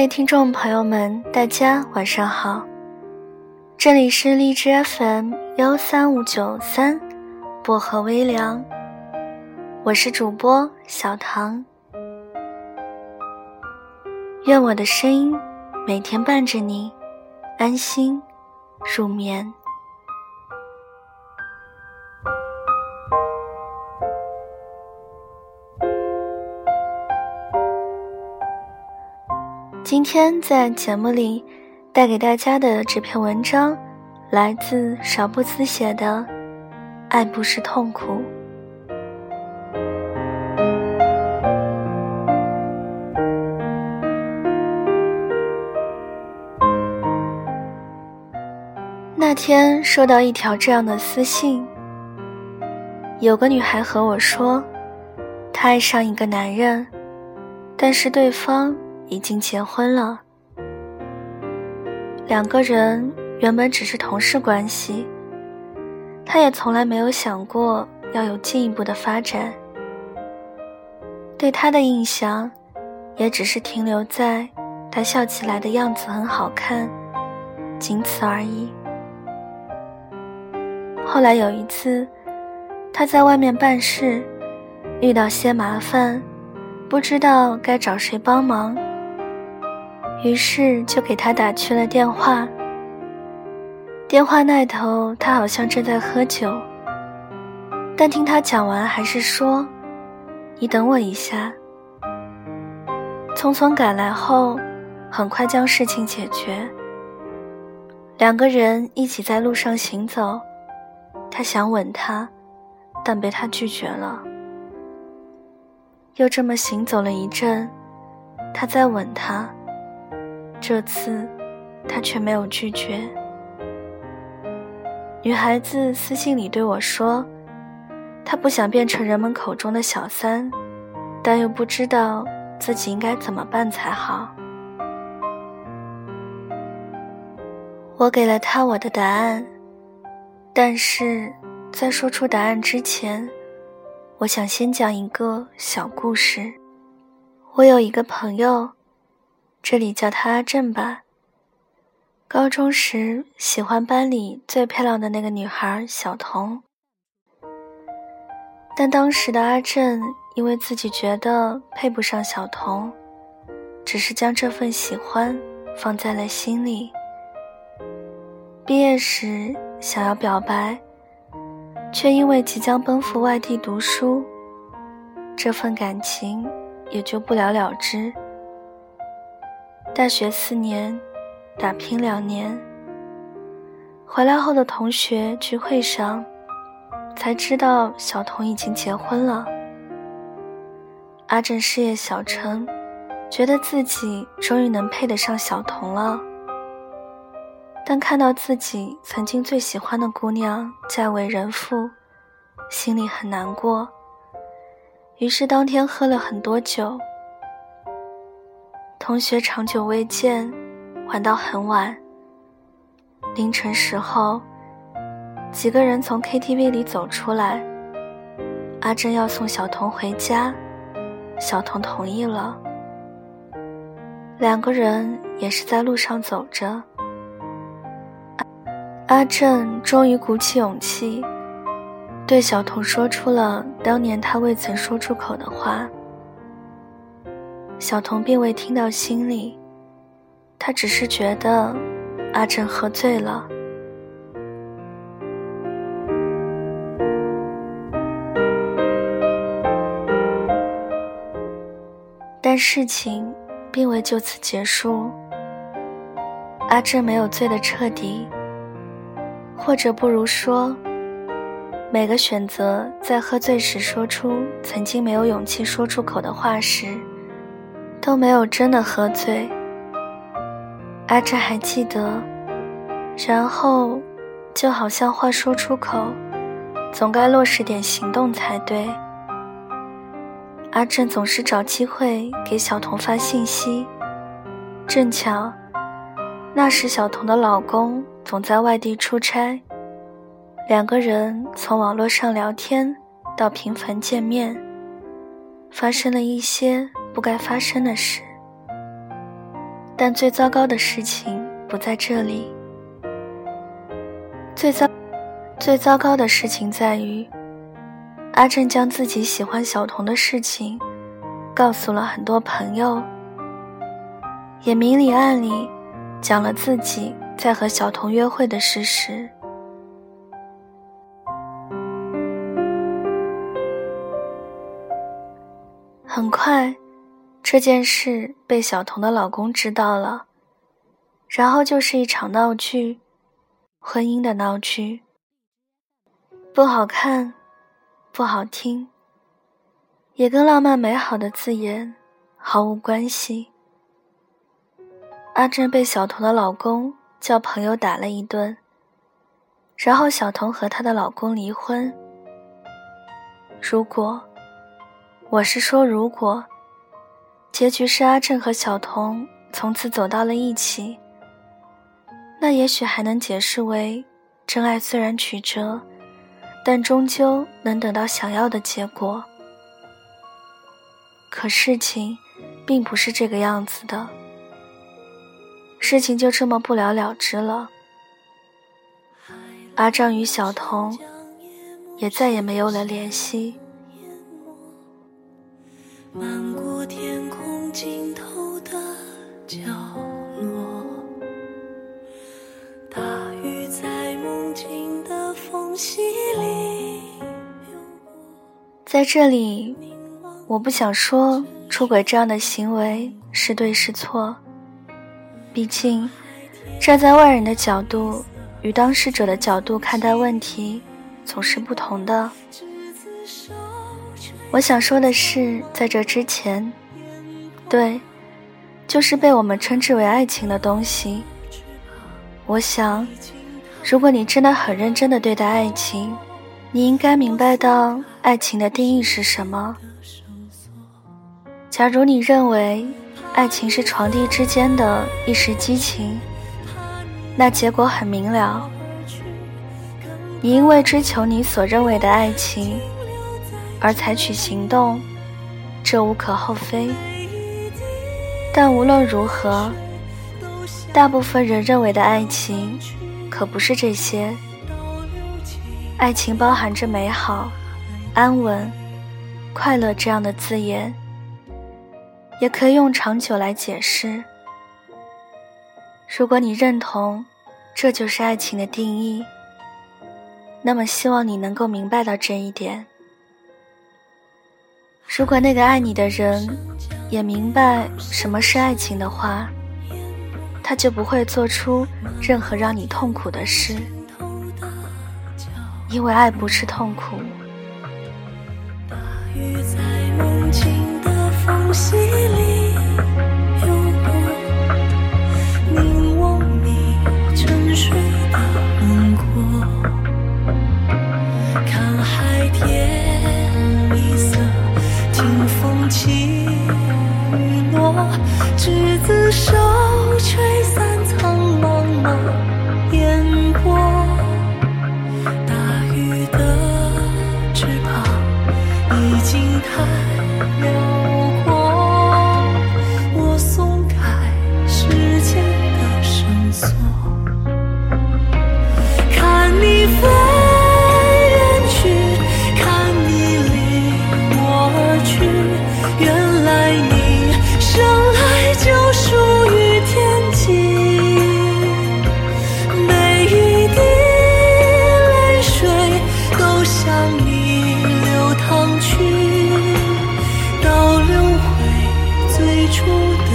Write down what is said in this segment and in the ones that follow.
位听众朋友们，大家晚上好，这里是荔枝 FM 幺三五九三，薄荷微凉，我是主播小唐，愿我的声音每天伴着你，安心入眠。今天在节目里带给大家的这篇文章，来自少不思写的《爱不是痛苦》。那天收到一条这样的私信，有个女孩和我说，她爱上一个男人，但是对方。已经结婚了，两个人原本只是同事关系，他也从来没有想过要有进一步的发展。对他的印象，也只是停留在他笑起来的样子很好看，仅此而已。后来有一次，他在外面办事，遇到些麻烦，不知道该找谁帮忙。于是就给他打去了电话。电话那头，他好像正在喝酒，但听他讲完，还是说：“你等我一下。”匆匆赶来后，很快将事情解决。两个人一起在路上行走，他想吻她，但被他拒绝了。又这么行走了一阵，他再吻她。这次，他却没有拒绝。女孩子私信里对我说：“她不想变成人们口中的小三，但又不知道自己应该怎么办才好。”我给了她我的答案，但是在说出答案之前，我想先讲一个小故事。我有一个朋友。这里叫他阿正吧。高中时喜欢班里最漂亮的那个女孩小童，但当时的阿正因为自己觉得配不上小童，只是将这份喜欢放在了心里。毕业时想要表白，却因为即将奔赴外地读书，这份感情也就不了了之。大学四年，打拼两年。回来后的同学聚会上，才知道小童已经结婚了。阿正事业小成，觉得自己终于能配得上小童了。但看到自己曾经最喜欢的姑娘嫁为人妇，心里很难过。于是当天喝了很多酒。同学长久未见，玩到很晚。凌晨时候，几个人从 KTV 里走出来。阿珍要送小童回家，小童同意了。两个人也是在路上走着。阿正终于鼓起勇气，对小童说出了当年他未曾说出口的话。小童并未听到心里，他只是觉得阿正喝醉了。但事情并未就此结束。阿正没有醉得彻底，或者不如说，每个选择在喝醉时说出曾经没有勇气说出口的话时。都没有真的喝醉。阿志还记得，然后，就好像话说出口，总该落实点行动才对。阿正总是找机会给小童发信息，正巧，那时小童的老公总在外地出差，两个人从网络上聊天到频繁见面，发生了一些。不该发生的事，但最糟糕的事情不在这里。最糟、最糟糕的事情在于，阿正将自己喜欢小童的事情告诉了很多朋友，也明里暗里讲了自己在和小童约会的事实。很快，这件事被小童的老公知道了，然后就是一场闹剧。婚姻的闹剧，不好看，不好听，也跟浪漫美好的字眼毫无关系。阿珍被小童的老公叫朋友打了一顿，然后小童和她的老公离婚。如果，我是说如果，结局是阿正和小童从此走到了一起。那也许还能解释为，真爱虽然曲折，但终究能得到想要的结果。可事情，并不是这个样子的。事情就这么不了了之了。阿正与小童，也再也没有了联系。过天空尽头的角落，大雨在梦境的缝隙里在这里，我不想说出轨这样的行为是对是错。毕竟，站在外人的角度与当事者的角度看待问题，总是不同的。我想说的是，在这之前，对，就是被我们称之为爱情的东西。我想，如果你真的很认真的对待爱情，你应该明白到爱情的定义是什么。假如你认为爱情是床地之间的一时激情，那结果很明了。你因为追求你所认为的爱情而采取行动，这无可厚非。但无论如何，大部分人认为的爱情可不是这些。爱情包含着美好、安稳、快乐这样的字眼，也可以用长久来解释。如果你认同这就是爱情的定义，那么希望你能够明白到这一点。如果那个爱你的人也明白什么是爱情的话，他就不会做出任何让你痛苦的事。因为爱不是痛苦。大雨在梦境的缝隙里将你流淌去，倒流回最初的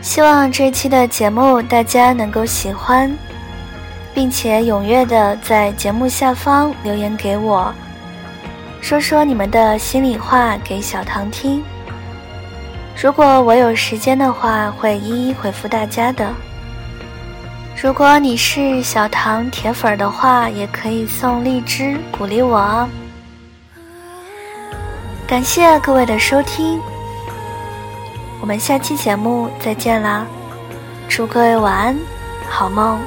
希望这期的节目大家能够喜欢，并且踊跃的在节目下方留言给我，说说你们的心里话给小唐听。如果我有时间的话，会一一回复大家的。如果你是小唐铁粉的话，也可以送荔枝鼓励我哦。感谢各位的收听。我们下期节目再见啦！祝各位晚安，好梦。